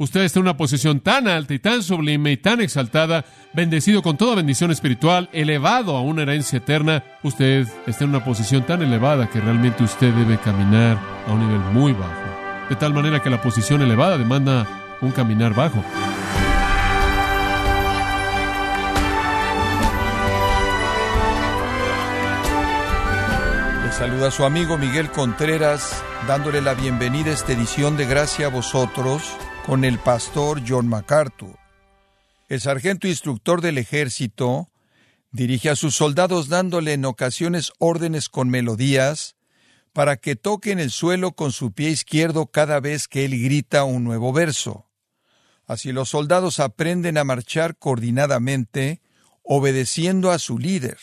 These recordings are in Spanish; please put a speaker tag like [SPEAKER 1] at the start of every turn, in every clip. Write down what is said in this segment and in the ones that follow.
[SPEAKER 1] Usted está en una posición tan alta y tan sublime y tan exaltada, bendecido con toda bendición espiritual, elevado a una herencia eterna. Usted está en una posición tan elevada que realmente usted debe caminar a un nivel muy bajo. De tal manera que la posición elevada demanda un caminar bajo.
[SPEAKER 2] Le saluda su amigo Miguel Contreras, dándole la bienvenida a esta edición de Gracia a vosotros con el pastor John MacArthur. El sargento instructor del ejército dirige a sus soldados dándole en ocasiones órdenes con melodías para que toquen el suelo con su pie izquierdo cada vez que él grita un nuevo verso. Así los soldados aprenden a marchar coordinadamente, obedeciendo a su líder.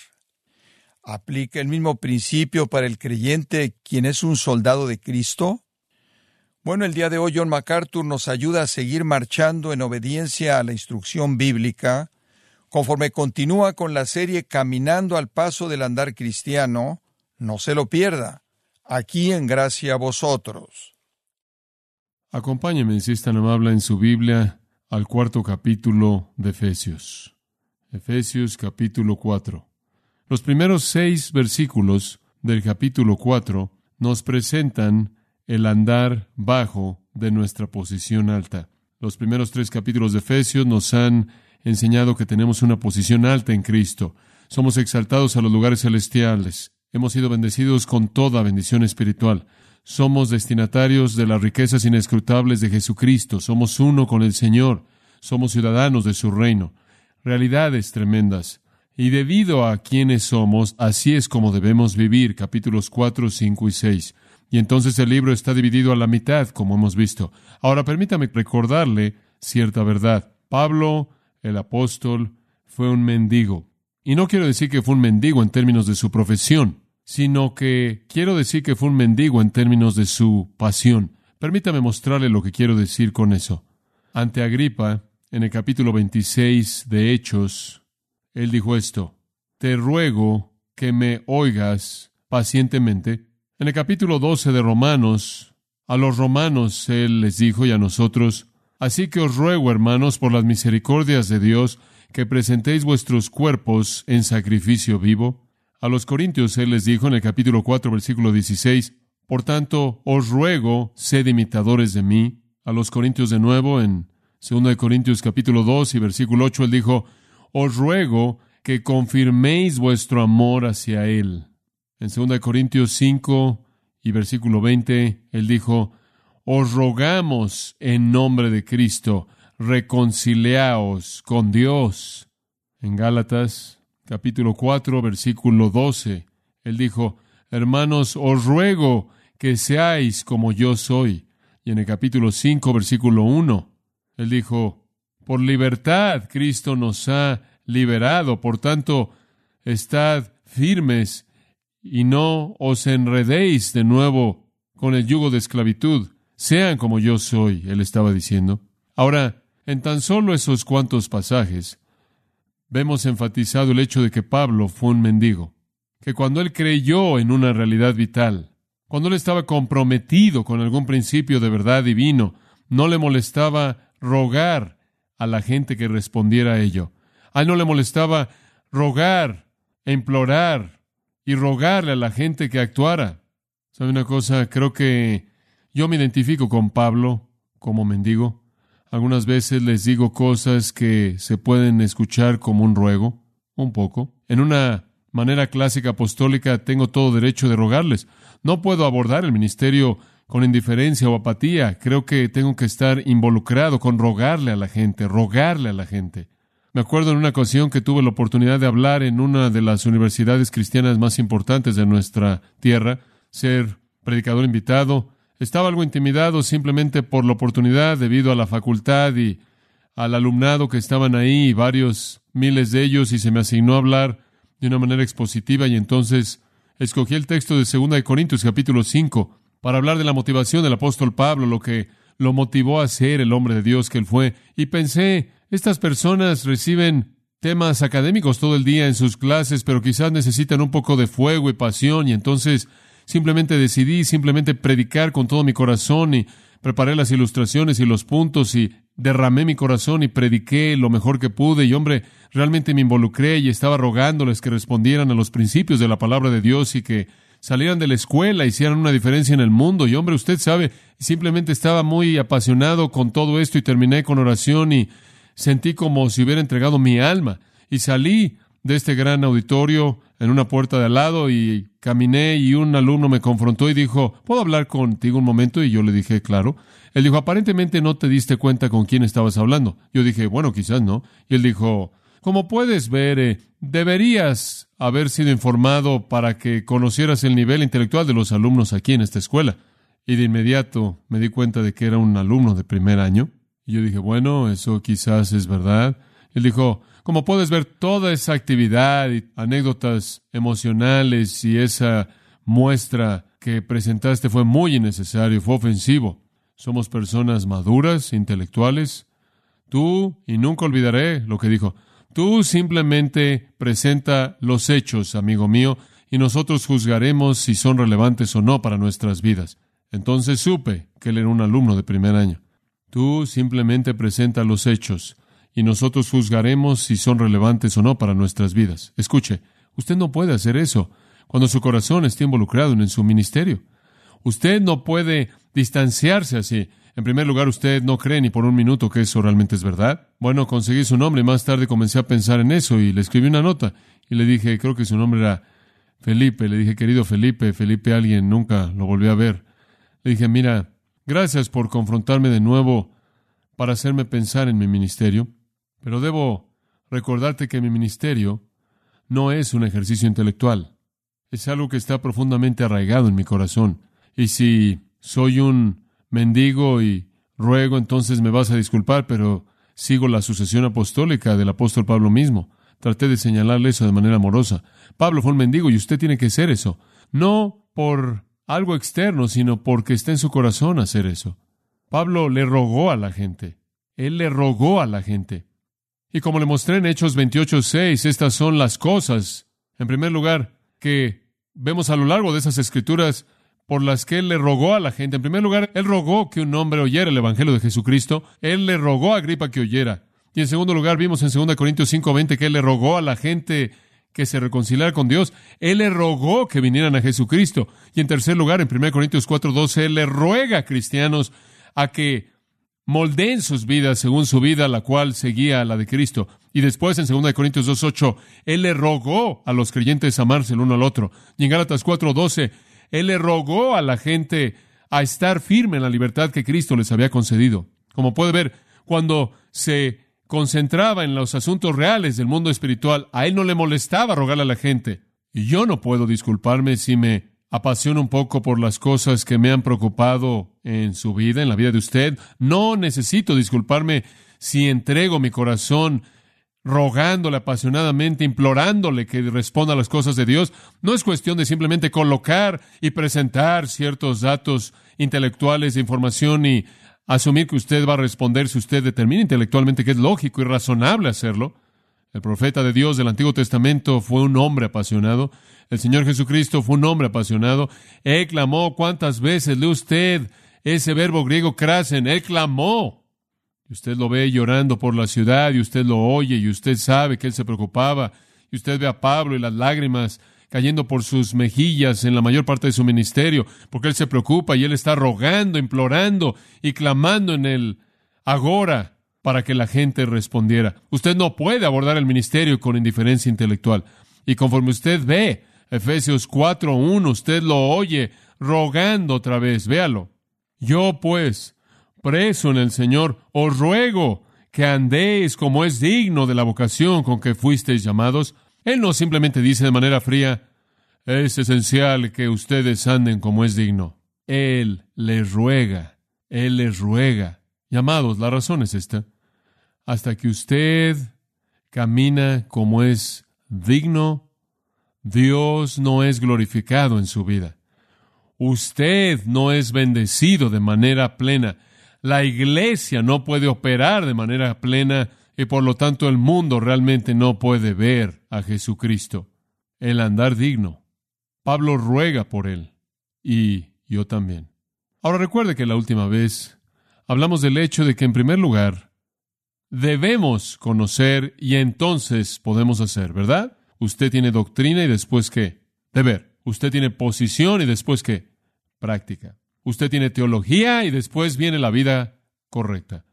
[SPEAKER 2] ¿Aplica el mismo principio para el creyente quien es un soldado de Cristo? Bueno, el día de hoy John MacArthur nos ayuda a seguir marchando en obediencia a la instrucción bíblica, conforme continúa con la serie Caminando al paso del andar cristiano. No se lo pierda, aquí en Gracia a vosotros.
[SPEAKER 1] Acompáñeme, si es tan amable, en su Biblia al cuarto capítulo de Efesios. Efesios capítulo 4. Los primeros seis versículos del capítulo 4 nos presentan el andar bajo de nuestra posición alta. Los primeros tres capítulos de Efesios nos han enseñado que tenemos una posición alta en Cristo. Somos exaltados a los lugares celestiales. Hemos sido bendecidos con toda bendición espiritual. Somos destinatarios de las riquezas inescrutables de Jesucristo. Somos uno con el Señor. Somos ciudadanos de su reino. Realidades tremendas. Y debido a quienes somos, así es como debemos vivir. Capítulos 4, 5 y 6. Y entonces el libro está dividido a la mitad, como hemos visto. Ahora permítame recordarle cierta verdad. Pablo, el apóstol, fue un mendigo. Y no quiero decir que fue un mendigo en términos de su profesión, sino que quiero decir que fue un mendigo en términos de su pasión. Permítame mostrarle lo que quiero decir con eso. Ante Agripa, en el capítulo 26 de Hechos, él dijo esto, Te ruego que me oigas pacientemente en el capítulo 12 de Romanos, a los romanos Él les dijo y a nosotros, Así que os ruego, hermanos, por las misericordias de Dios, que presentéis vuestros cuerpos en sacrificio vivo. A los corintios Él les dijo en el capítulo 4, versículo 16, Por tanto, os ruego, sed imitadores de mí. A los corintios de nuevo, en 2 de Corintios capítulo 2 y versículo 8, Él dijo, Os ruego que confirméis vuestro amor hacia Él. En 2 Corintios 5 y versículo 20, él dijo, Os rogamos en nombre de Cristo, reconciliaos con Dios. En Gálatas capítulo 4, versículo 12, él dijo, Hermanos, os ruego que seáis como yo soy. Y en el capítulo 5, versículo 1, él dijo, Por libertad Cristo nos ha liberado, por tanto, estad firmes y no os enredéis de nuevo con el yugo de esclavitud. Sean como yo soy, él estaba diciendo. Ahora, en tan solo esos cuantos pasajes, vemos enfatizado el hecho de que Pablo fue un mendigo, que cuando él creyó en una realidad vital, cuando él estaba comprometido con algún principio de verdad divino, no le molestaba rogar a la gente que respondiera a ello. A él no le molestaba rogar, implorar, y rogarle a la gente que actuara. ¿Sabe una cosa? Creo que yo me identifico con Pablo como mendigo. Algunas veces les digo cosas que se pueden escuchar como un ruego, un poco. En una manera clásica apostólica tengo todo derecho de rogarles. No puedo abordar el ministerio con indiferencia o apatía. Creo que tengo que estar involucrado con rogarle a la gente, rogarle a la gente. Me acuerdo en una ocasión que tuve la oportunidad de hablar en una de las universidades cristianas más importantes de nuestra tierra, ser predicador invitado. Estaba algo intimidado simplemente por la oportunidad debido a la facultad y al alumnado que estaban ahí, varios miles de ellos, y se me asignó hablar de una manera expositiva y entonces escogí el texto de 2 de Corintios capítulo 5 para hablar de la motivación del apóstol Pablo, lo que lo motivó a ser el hombre de Dios que él fue, y pensé estas personas reciben temas académicos todo el día en sus clases, pero quizás necesitan un poco de fuego y pasión y entonces simplemente decidí simplemente predicar con todo mi corazón y preparé las ilustraciones y los puntos y derramé mi corazón y prediqué lo mejor que pude y hombre, realmente me involucré y estaba rogándoles que respondieran a los principios de la palabra de Dios y que salieran de la escuela, hicieran una diferencia en el mundo. Y hombre, usted sabe, simplemente estaba muy apasionado con todo esto y terminé con oración y sentí como si hubiera entregado mi alma. Y salí de este gran auditorio en una puerta de al lado y caminé y un alumno me confrontó y dijo, ¿puedo hablar contigo un momento? Y yo le dije, claro. Él dijo, aparentemente no te diste cuenta con quién estabas hablando. Yo dije, bueno, quizás no. Y él dijo, como puedes ver, eh, deberías haber sido informado para que conocieras el nivel intelectual de los alumnos aquí en esta escuela. Y de inmediato me di cuenta de que era un alumno de primer año. Y yo dije, bueno, eso quizás es verdad. Él dijo, como puedes ver, toda esa actividad y anécdotas emocionales y esa muestra que presentaste fue muy innecesario, fue ofensivo. Somos personas maduras, intelectuales. Tú, y nunca olvidaré lo que dijo, tú simplemente presenta los hechos, amigo mío, y nosotros juzgaremos si son relevantes o no para nuestras vidas. Entonces supe que él era un alumno de primer año. Tú simplemente presenta los hechos, y nosotros juzgaremos si son relevantes o no para nuestras vidas. Escuche, usted no puede hacer eso cuando su corazón esté involucrado en su ministerio. Usted no puede distanciarse así. En primer lugar, usted no cree ni por un minuto que eso realmente es verdad. Bueno, conseguí su nombre y más tarde comencé a pensar en eso y le escribí una nota y le dije, creo que su nombre era Felipe. Le dije, querido Felipe, Felipe alguien, nunca lo volví a ver. Le dije, mira, gracias por confrontarme de nuevo para hacerme pensar en mi ministerio, pero debo recordarte que mi ministerio no es un ejercicio intelectual, es algo que está profundamente arraigado en mi corazón. Y si soy un mendigo y ruego, entonces me vas a disculpar, pero sigo la sucesión apostólica del apóstol Pablo mismo. Traté de señalarle eso de manera amorosa. Pablo fue un mendigo y usted tiene que ser eso. No por algo externo, sino porque está en su corazón hacer eso. Pablo le rogó a la gente. Él le rogó a la gente. Y como le mostré en Hechos 28.6, estas son las cosas, en primer lugar, que vemos a lo largo de esas escrituras por las que él le rogó a la gente. En primer lugar, él rogó que un hombre oyera el Evangelio de Jesucristo. Él le rogó a Agripa que oyera. Y en segundo lugar, vimos en 2 Corintios 5:20 que él le rogó a la gente que se reconciliara con Dios. Él le rogó que vinieran a Jesucristo. Y en tercer lugar, en 1 Corintios 4:12, él le ruega a cristianos a que moldeen sus vidas según su vida, la cual seguía la de Cristo. Y después, en 2 Corintios 2.8, Él le rogó a los creyentes amarse el uno al otro. Y en Gálatas 4.12, él le rogó a la gente a estar firme en la libertad que Cristo les había concedido. Como puede ver, cuando se concentraba en los asuntos reales del mundo espiritual, a él no le molestaba rogarle a la gente. Y yo no puedo disculparme si me apasiono un poco por las cosas que me han preocupado en su vida, en la vida de usted. No necesito disculparme si entrego mi corazón rogándole apasionadamente, implorándole que responda a las cosas de Dios. No es cuestión de simplemente colocar y presentar ciertos datos intelectuales de información y asumir que usted va a responder si usted determina intelectualmente que es lógico y razonable hacerlo. El profeta de Dios del Antiguo Testamento fue un hombre apasionado. El Señor Jesucristo fue un hombre apasionado. Él clamó cuántas veces lee usted ese verbo griego krasen. Él clamó y usted lo ve llorando por la ciudad y usted lo oye y usted sabe que él se preocupaba y usted ve a Pablo y las lágrimas cayendo por sus mejillas en la mayor parte de su ministerio, porque él se preocupa y él está rogando, implorando y clamando en el agora para que la gente respondiera. Usted no puede abordar el ministerio con indiferencia intelectual. Y conforme usted ve Efesios 4.1, usted lo oye rogando otra vez, véalo. Yo pues, preso en el Señor, os ruego que andéis como es digno de la vocación con que fuisteis llamados. Él no simplemente dice de manera fría, es esencial que ustedes anden como es digno. Él les ruega, Él les ruega. Llamados, la razón es esta. Hasta que usted camina como es digno, Dios no es glorificado en su vida. Usted no es bendecido de manera plena. La iglesia no puede operar de manera plena y por lo tanto el mundo realmente no puede ver a Jesucristo. El andar digno. Pablo ruega por él y yo también. Ahora recuerde que la última vez hablamos del hecho de que en primer lugar debemos conocer y entonces podemos hacer, ¿verdad? Usted tiene doctrina y después qué? Deber. Usted tiene posición y después qué? Práctica. Usted tiene teología y después viene la vida correcta.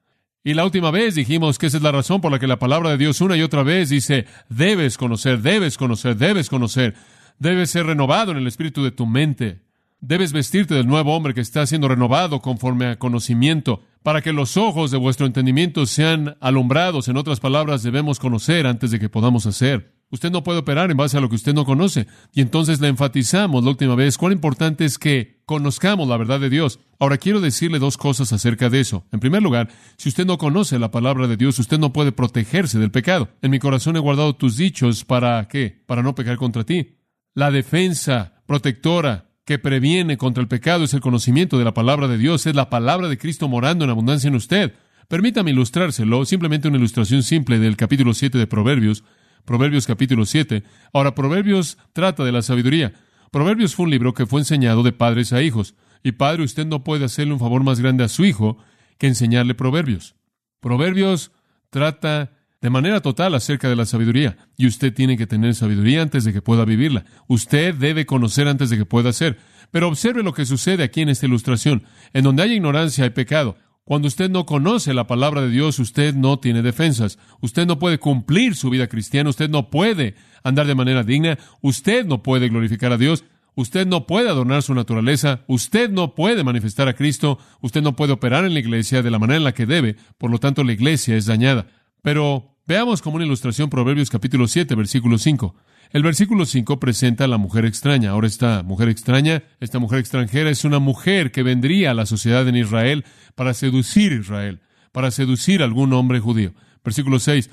[SPEAKER 1] Y la última vez dijimos que esa es la razón por la que la palabra de Dios una y otra vez dice, debes conocer, debes conocer, debes conocer, debes ser renovado en el espíritu de tu mente, debes vestirte del nuevo hombre que está siendo renovado conforme a conocimiento, para que los ojos de vuestro entendimiento sean alumbrados. En otras palabras, debemos conocer antes de que podamos hacer. Usted no puede operar en base a lo que usted no conoce. Y entonces le enfatizamos la última vez cuán importante es que conozcamos la verdad de Dios. Ahora quiero decirle dos cosas acerca de eso. En primer lugar, si usted no conoce la palabra de Dios, usted no puede protegerse del pecado. En mi corazón he guardado tus dichos para qué? Para no pecar contra ti. La defensa protectora que previene contra el pecado es el conocimiento de la palabra de Dios, es la palabra de Cristo morando en abundancia en usted. Permítame ilustrárselo, simplemente una ilustración simple del capítulo 7 de Proverbios Proverbios capítulo 7. Ahora, Proverbios trata de la sabiduría. Proverbios fue un libro que fue enseñado de padres a hijos. Y padre, usted no puede hacerle un favor más grande a su hijo que enseñarle Proverbios. Proverbios trata de manera total acerca de la sabiduría. Y usted tiene que tener sabiduría antes de que pueda vivirla. Usted debe conocer antes de que pueda hacer. Pero observe lo que sucede aquí en esta ilustración. En donde hay ignorancia hay pecado. Cuando usted no conoce la palabra de Dios, usted no tiene defensas. Usted no puede cumplir su vida cristiana. Usted no puede andar de manera digna. Usted no puede glorificar a Dios. Usted no puede adornar su naturaleza. Usted no puede manifestar a Cristo. Usted no puede operar en la iglesia de la manera en la que debe. Por lo tanto, la iglesia es dañada. Pero veamos como una ilustración Proverbios capítulo 7, versículo 5. El versículo 5 presenta a la mujer extraña. Ahora esta mujer extraña, esta mujer extranjera es una mujer que vendría a la sociedad en Israel para seducir a Israel, para seducir a algún hombre judío. Versículo 6.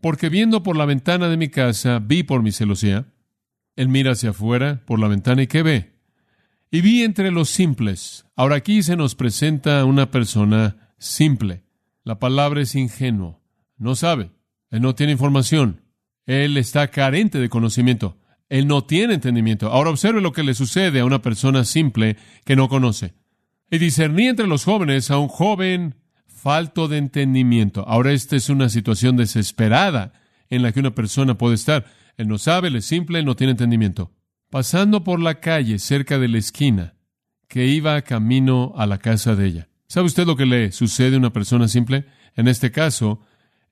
[SPEAKER 1] Porque viendo por la ventana de mi casa, vi por mi celosía. Él mira hacia afuera por la ventana y ¿qué ve? Y vi entre los simples. Ahora aquí se nos presenta una persona simple. La palabra es ingenuo. No sabe. Él no tiene información. Él está carente de conocimiento. Él no tiene entendimiento. Ahora observe lo que le sucede a una persona simple que no conoce. Y discerní entre los jóvenes a un joven falto de entendimiento. Ahora esta es una situación desesperada en la que una persona puede estar. Él no sabe, él es simple, él no tiene entendimiento. Pasando por la calle cerca de la esquina, que iba camino a la casa de ella. ¿Sabe usted lo que le sucede a una persona simple? En este caso,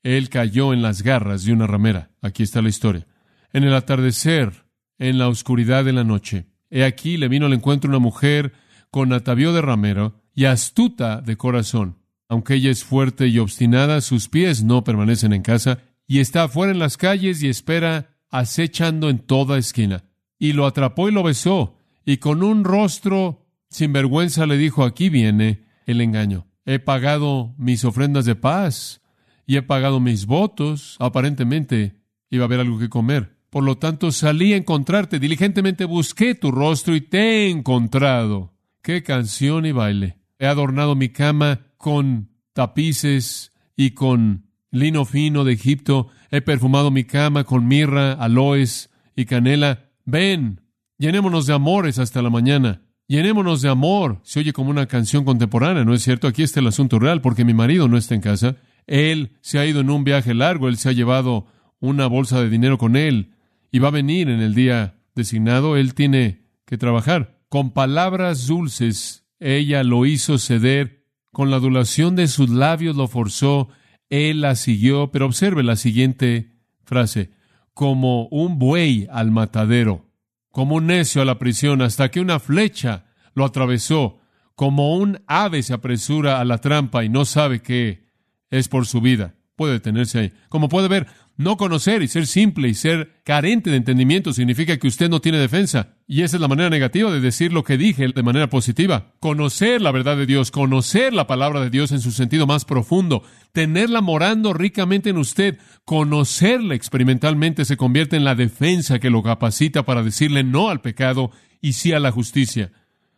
[SPEAKER 1] él cayó en las garras de una ramera. Aquí está la historia. En el atardecer, en la oscuridad de la noche, he aquí le vino al encuentro una mujer con atavío de ramero y astuta de corazón. Aunque ella es fuerte y obstinada, sus pies no permanecen en casa y está afuera en las calles y espera acechando en toda esquina. Y lo atrapó y lo besó, y con un rostro sin vergüenza le dijo, aquí viene el engaño. He pagado mis ofrendas de paz y he pagado mis votos. Aparentemente iba a haber algo que comer. Por lo tanto, salí a encontrarte. Diligentemente busqué tu rostro y te he encontrado. Qué canción y baile. He adornado mi cama con tapices y con lino fino de Egipto. He perfumado mi cama con mirra, aloes y canela. Ven, llenémonos de amores hasta la mañana. Llenémonos de amor. Se oye como una canción contemporánea, ¿no es cierto? Aquí está el asunto real, porque mi marido no está en casa. Él se ha ido en un viaje largo, él se ha llevado una bolsa de dinero con él y va a venir en el día designado, él tiene que trabajar. Con palabras dulces, ella lo hizo ceder, con la adulación de sus labios lo forzó, él la siguió, pero observe la siguiente frase, como un buey al matadero, como un necio a la prisión, hasta que una flecha lo atravesó, como un ave se apresura a la trampa y no sabe qué es por su vida. Puede detenerse ahí. Como puede ver, no conocer y ser simple y ser carente de entendimiento significa que usted no tiene defensa. Y esa es la manera negativa de decir lo que dije de manera positiva. Conocer la verdad de Dios, conocer la palabra de Dios en su sentido más profundo, tenerla morando ricamente en usted, conocerla experimentalmente se convierte en la defensa que lo capacita para decirle no al pecado y sí a la justicia.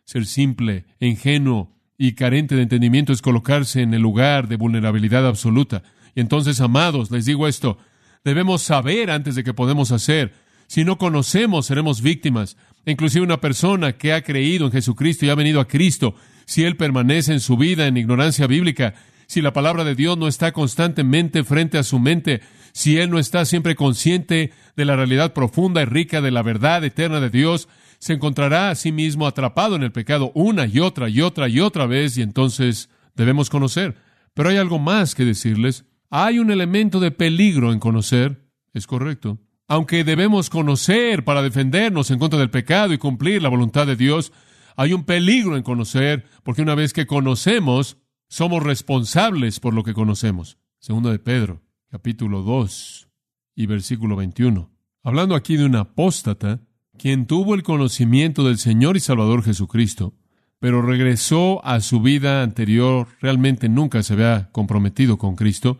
[SPEAKER 1] Ser simple, ingenuo, y carente de entendimiento es colocarse en el lugar de vulnerabilidad absoluta. Y entonces, amados, les digo esto, debemos saber antes de que podemos hacer. Si no conocemos, seremos víctimas. Inclusive una persona que ha creído en Jesucristo y ha venido a Cristo, si él permanece en su vida en ignorancia bíblica, si la palabra de Dios no está constantemente frente a su mente, si él no está siempre consciente de la realidad profunda y rica de la verdad eterna de Dios, se encontrará a sí mismo atrapado en el pecado una y otra y otra y otra vez y entonces debemos conocer. Pero hay algo más que decirles. Hay un elemento de peligro en conocer. Es correcto. Aunque debemos conocer para defendernos en contra del pecado y cumplir la voluntad de Dios, hay un peligro en conocer, porque una vez que conocemos, somos responsables por lo que conocemos. Segundo de Pedro, capítulo 2 y versículo 21. Hablando aquí de un apóstata, quien tuvo el conocimiento del Señor y Salvador Jesucristo, pero regresó a su vida anterior, realmente nunca se había comprometido con Cristo,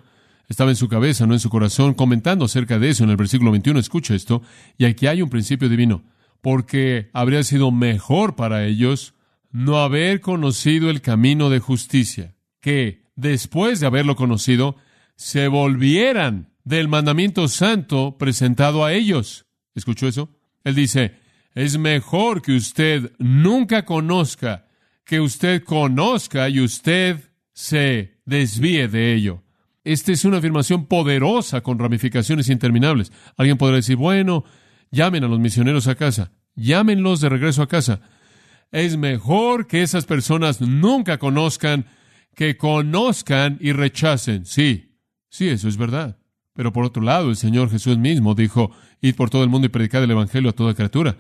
[SPEAKER 1] estaba en su cabeza, no en su corazón, comentando acerca de eso en el versículo 21, escucha esto, y aquí hay un principio divino, porque habría sido mejor para ellos no haber conocido el camino de justicia, que después de haberlo conocido, se volvieran del mandamiento santo presentado a ellos. ¿Escuchó eso? Él dice, es mejor que usted nunca conozca, que usted conozca y usted se desvíe de ello. Esta es una afirmación poderosa con ramificaciones interminables. Alguien podrá decir, bueno, llamen a los misioneros a casa, llámenlos de regreso a casa. Es mejor que esas personas nunca conozcan que conozcan y rechacen. Sí, sí, eso es verdad. Pero por otro lado, el Señor Jesús mismo dijo, id por todo el mundo y predicad el Evangelio a toda criatura.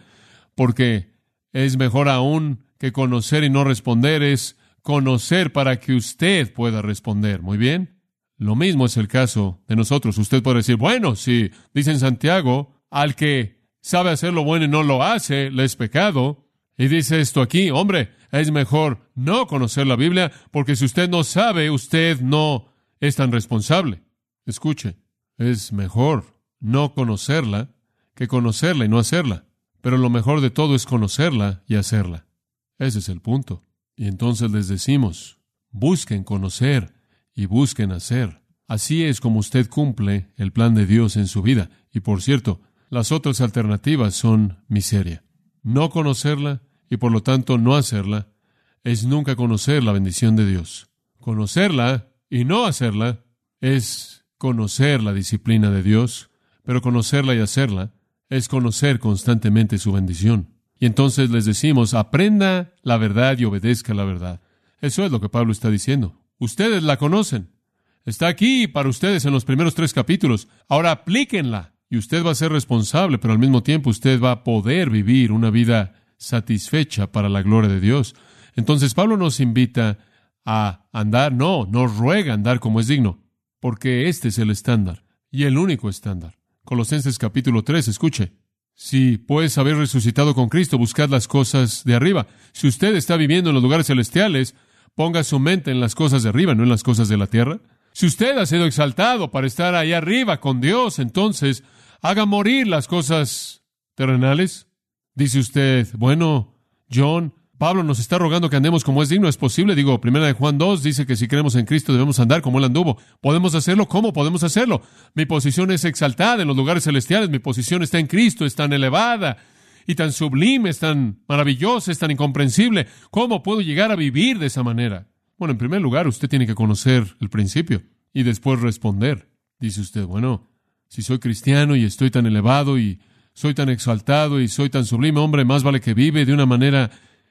[SPEAKER 1] Porque es mejor aún que conocer y no responder, es conocer para que usted pueda responder. Muy bien. Lo mismo es el caso de nosotros. Usted puede decir, bueno, si dice en Santiago, al que sabe hacer lo bueno y no lo hace, le es pecado. Y dice esto aquí, hombre, es mejor no conocer la Biblia, porque si usted no sabe, usted no es tan responsable. Escuche, es mejor no conocerla que conocerla y no hacerla. Pero lo mejor de todo es conocerla y hacerla. Ese es el punto. Y entonces les decimos, busquen conocer y busquen hacer. Así es como usted cumple el plan de Dios en su vida. Y por cierto, las otras alternativas son miseria. No conocerla y por lo tanto no hacerla es nunca conocer la bendición de Dios. Conocerla y no hacerla es conocer la disciplina de Dios, pero conocerla y hacerla es conocer constantemente su bendición. Y entonces les decimos, aprenda la verdad y obedezca la verdad. Eso es lo que Pablo está diciendo. Ustedes la conocen. Está aquí para ustedes en los primeros tres capítulos. Ahora aplíquenla. Y usted va a ser responsable, pero al mismo tiempo usted va a poder vivir una vida satisfecha para la gloria de Dios. Entonces Pablo nos invita a andar, no, nos ruega andar como es digno porque este es el estándar y el único estándar. Colosenses capítulo 3, escuche. Si pues haber resucitado con Cristo, buscad las cosas de arriba. Si usted está viviendo en los lugares celestiales, ponga su mente en las cosas de arriba, no en las cosas de la tierra. Si usted ha sido exaltado para estar ahí arriba con Dios, entonces haga morir las cosas terrenales. Dice usted, bueno, John, Pablo nos está rogando que andemos como es digno, es posible. Digo, primera de Juan 2 dice que si creemos en Cristo debemos andar como Él anduvo. ¿Podemos hacerlo? ¿Cómo podemos hacerlo? Mi posición es exaltada en los lugares celestiales, mi posición está en Cristo, es tan elevada y tan sublime, es tan maravillosa, es tan incomprensible. ¿Cómo puedo llegar a vivir de esa manera? Bueno, en primer lugar, usted tiene que conocer el principio y después responder. Dice usted, bueno, si soy cristiano y estoy tan elevado y soy tan exaltado y soy tan sublime, hombre, más vale que vive de una manera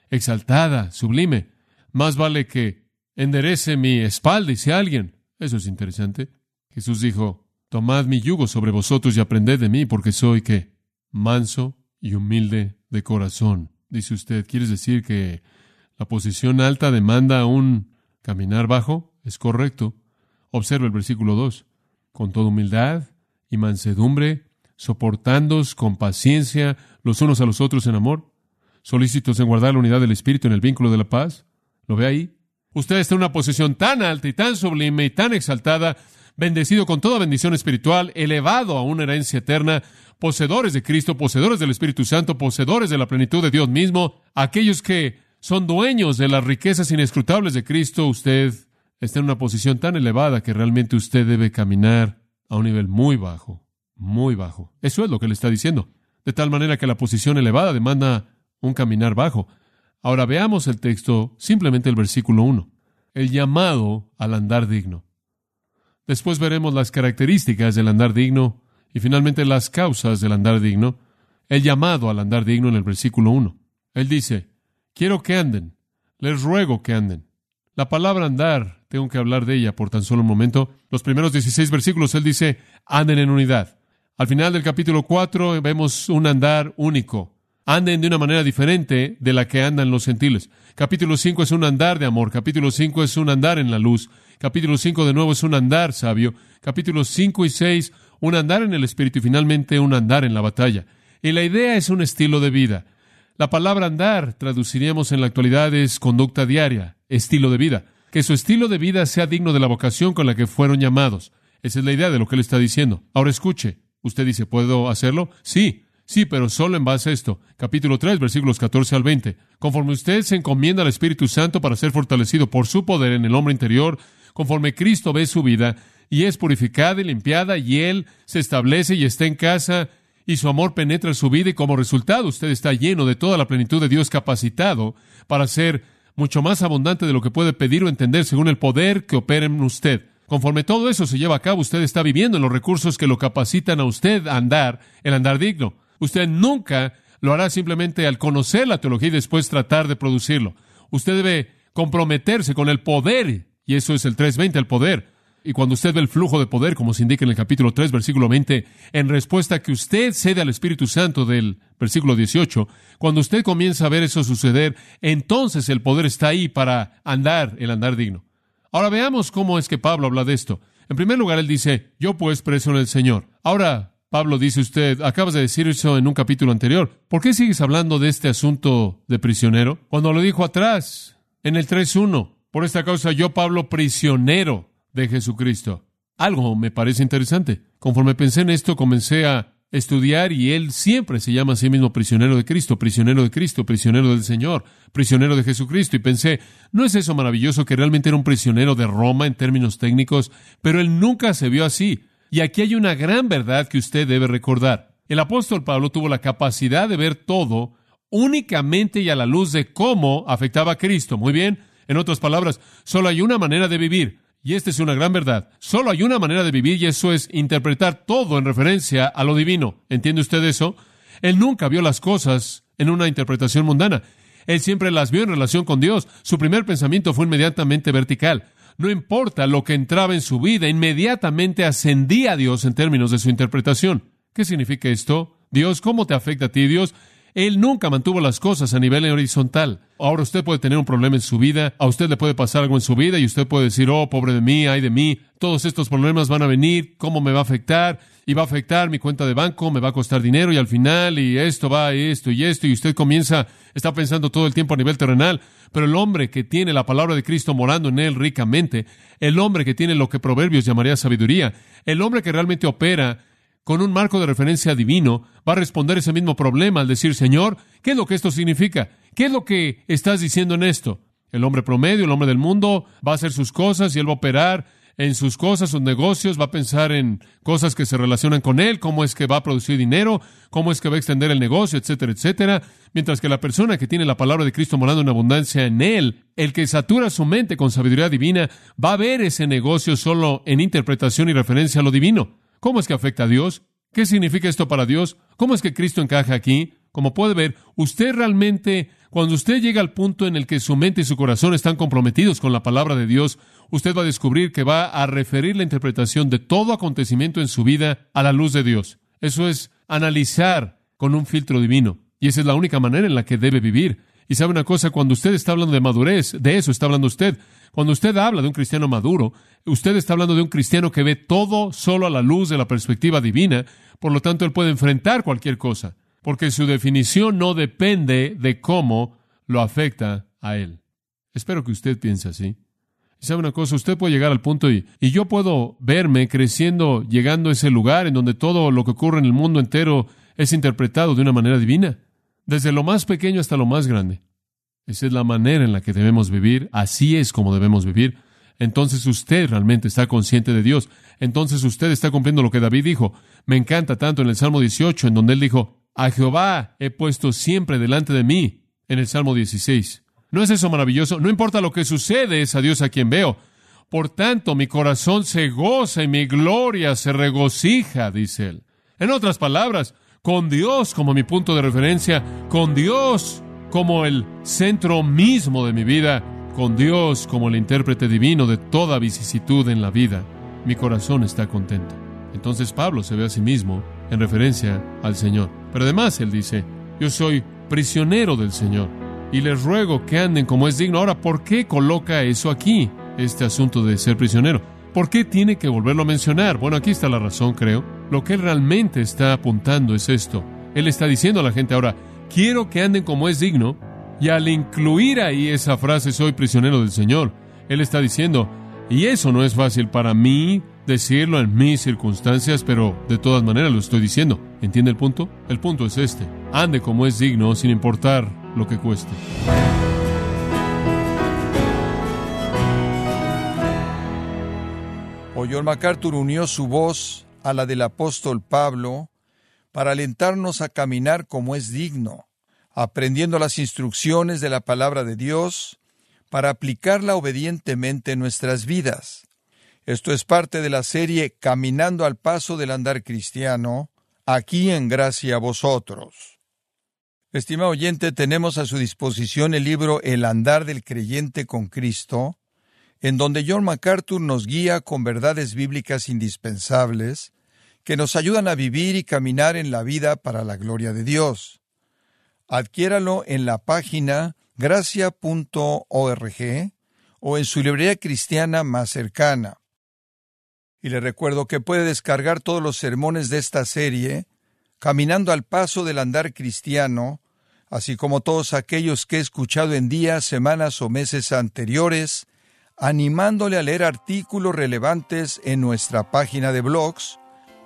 [SPEAKER 1] exaltada, sublime. Más vale que enderece mi espalda, dice alguien. Eso es interesante. Jesús dijo, Tomad mi yugo sobre vosotros y aprended de mí, porque soy que manso y humilde de corazón. Dice usted, ¿quieres decir que la posición alta demanda un caminar bajo? Es correcto. Observa el versículo 2. Con toda humildad y mansedumbre, soportándoos con paciencia los unos a los otros en amor, solícitos en guardar la unidad del Espíritu en el vínculo de la paz. ¿Lo ve ahí? Usted está en una posición tan alta y tan sublime y tan exaltada, bendecido con toda bendición espiritual, elevado a una herencia eterna, poseedores de Cristo, poseedores del Espíritu Santo, poseedores de la plenitud de Dios mismo, aquellos que son dueños de las riquezas inescrutables de Cristo, usted está en una posición tan elevada que realmente usted debe caminar a un nivel muy bajo, muy bajo. Eso es lo que le está diciendo. De tal manera que la posición elevada demanda un caminar bajo. Ahora veamos el texto, simplemente el versículo 1. el llamado al andar digno. Después veremos las características del andar digno y finalmente las causas del andar digno, el llamado al andar digno en el versículo 1. Él dice, quiero que anden, les ruego que anden. La palabra andar, tengo que hablar de ella por tan solo un momento. Los primeros 16 versículos, él dice, anden en unidad. Al final del capítulo 4 vemos un andar único. Anden de una manera diferente de la que andan los gentiles. Capítulo 5 es un andar de amor. Capítulo 5 es un andar en la luz. Capítulo 5 de nuevo es un andar sabio. Capítulos 5 y 6, un andar en el Espíritu y finalmente un andar en la batalla. Y la idea es un estilo de vida. La palabra andar, traduciríamos en la actualidad, es conducta diaria, estilo de vida. Que su estilo de vida sea digno de la vocación con la que fueron llamados. Esa es la idea de lo que él está diciendo. Ahora escuche. Usted dice, ¿puedo hacerlo? Sí, sí, pero solo en base a esto. Capítulo 3, versículos 14 al 20. Conforme usted se encomienda al Espíritu Santo para ser fortalecido por su poder en el hombre interior, conforme Cristo ve su vida y es purificada y limpiada y él se establece y está en casa y su amor penetra su vida y como resultado usted está lleno de toda la plenitud de Dios capacitado para ser mucho más abundante de lo que puede pedir o entender según el poder que opera en usted. Conforme todo eso se lleva a cabo, usted está viviendo en los recursos que lo capacitan a usted a andar, el andar digno. Usted nunca lo hará simplemente al conocer la teología y después tratar de producirlo. Usted debe comprometerse con el poder, y eso es el 320, el poder, y cuando usted ve el flujo de poder, como se indica en el capítulo 3, versículo 20, en respuesta que usted cede al Espíritu Santo del versículo 18, cuando usted comienza a ver eso suceder, entonces el poder está ahí para andar el andar digno. Ahora veamos cómo es que Pablo habla de esto. En primer lugar, él dice, yo pues preso en el Señor. Ahora, Pablo dice usted, acabas de decir eso en un capítulo anterior. ¿Por qué sigues hablando de este asunto de prisionero? Cuando lo dijo atrás, en el 3.1. Por esta causa yo, Pablo, prisionero de Jesucristo. Algo me parece interesante. Conforme pensé en esto, comencé a estudiar y él siempre se llama a sí mismo prisionero de Cristo, prisionero de Cristo, prisionero del Señor, prisionero de Jesucristo. Y pensé, ¿no es eso maravilloso que realmente era un prisionero de Roma en términos técnicos? Pero él nunca se vio así. Y aquí hay una gran verdad que usted debe recordar. El apóstol Pablo tuvo la capacidad de ver todo únicamente y a la luz de cómo afectaba a Cristo. Muy bien. En otras palabras, solo hay una manera de vivir. Y esta es una gran verdad. Solo hay una manera de vivir y eso es interpretar todo en referencia a lo divino. ¿Entiende usted eso? Él nunca vio las cosas en una interpretación mundana. Él siempre las vio en relación con Dios. Su primer pensamiento fue inmediatamente vertical. No importa lo que entraba en su vida, inmediatamente ascendía a Dios en términos de su interpretación. ¿Qué significa esto? Dios, ¿cómo te afecta a ti, Dios? Él nunca mantuvo las cosas a nivel horizontal. Ahora usted puede tener un problema en su vida, a usted le puede pasar algo en su vida y usted puede decir, oh, pobre de mí, ay de mí, todos estos problemas van a venir, ¿cómo me va a afectar? Y va a afectar mi cuenta de banco, me va a costar dinero y al final, y esto va, esto y esto, y usted comienza, está pensando todo el tiempo a nivel terrenal, pero el hombre que tiene la palabra de Cristo morando en él ricamente, el hombre que tiene lo que Proverbios llamaría sabiduría, el hombre que realmente opera con un marco de referencia divino, va a responder ese mismo problema al decir, Señor, ¿qué es lo que esto significa? ¿Qué es lo que estás diciendo en esto? El hombre promedio, el hombre del mundo, va a hacer sus cosas y él va a operar en sus cosas, sus negocios, va a pensar en cosas que se relacionan con él, cómo es que va a producir dinero, cómo es que va a extender el negocio, etcétera, etcétera. Mientras que la persona que tiene la palabra de Cristo morando en abundancia en él, el que satura su mente con sabiduría divina, va a ver ese negocio solo en interpretación y referencia a lo divino. ¿Cómo es que afecta a Dios? ¿Qué significa esto para Dios? ¿Cómo es que Cristo encaja aquí? Como puede ver, usted realmente, cuando usted llega al punto en el que su mente y su corazón están comprometidos con la palabra de Dios, usted va a descubrir que va a referir la interpretación de todo acontecimiento en su vida a la luz de Dios. Eso es analizar con un filtro divino. Y esa es la única manera en la que debe vivir. Y sabe una cosa, cuando usted está hablando de madurez, de eso está hablando usted. Cuando usted habla de un cristiano maduro, usted está hablando de un cristiano que ve todo solo a la luz de la perspectiva divina, por lo tanto él puede enfrentar cualquier cosa, porque su definición no depende de cómo lo afecta a él. Espero que usted piense así. Y sabe una cosa, usted puede llegar al punto y, y yo puedo verme creciendo, llegando a ese lugar en donde todo lo que ocurre en el mundo entero es interpretado de una manera divina, desde lo más pequeño hasta lo más grande. Esa es la manera en la que debemos vivir, así es como debemos vivir. Entonces usted realmente está consciente de Dios. Entonces usted está cumpliendo lo que David dijo. Me encanta tanto en el Salmo 18, en donde él dijo, a Jehová he puesto siempre delante de mí, en el Salmo 16. ¿No es eso maravilloso? No importa lo que sucede, es a Dios a quien veo. Por tanto, mi corazón se goza y mi gloria se regocija, dice él. En otras palabras, con Dios como mi punto de referencia, con Dios como el centro mismo de mi vida, con Dios como el intérprete divino de toda vicisitud en la vida, mi corazón está contento. Entonces Pablo se ve a sí mismo en referencia al Señor. Pero además él dice, yo soy prisionero del Señor y les ruego que anden como es digno. Ahora, ¿por qué coloca eso aquí, este asunto de ser prisionero? ¿Por qué tiene que volverlo a mencionar? Bueno, aquí está la razón, creo. Lo que él realmente está apuntando es esto. Él está diciendo a la gente ahora, quiero que anden como es digno, y al incluir ahí esa frase, soy prisionero del Señor, él está diciendo, y eso no es fácil para mí decirlo en mis circunstancias, pero de todas maneras lo estoy diciendo. ¿Entiende el punto? El punto es este. Ande como es digno sin importar lo que cueste.
[SPEAKER 2] O MacArthur unió su voz a la del apóstol Pablo para alentarnos a caminar como es digno, aprendiendo las instrucciones de la palabra de Dios para aplicarla obedientemente en nuestras vidas. Esto es parte de la serie Caminando al paso del andar cristiano, aquí en Gracia a vosotros. Estimado oyente, tenemos a su disposición el libro El andar del creyente con Cristo, en donde John MacArthur nos guía con verdades bíblicas indispensables que nos ayudan a vivir y caminar en la vida para la gloria de Dios. Adquiéralo en la página gracia.org o en su librería cristiana más cercana. Y le recuerdo que puede descargar todos los sermones de esta serie, caminando al paso del andar cristiano, así como todos aquellos que he escuchado en días, semanas o meses anteriores, animándole a leer artículos relevantes en nuestra página de blogs,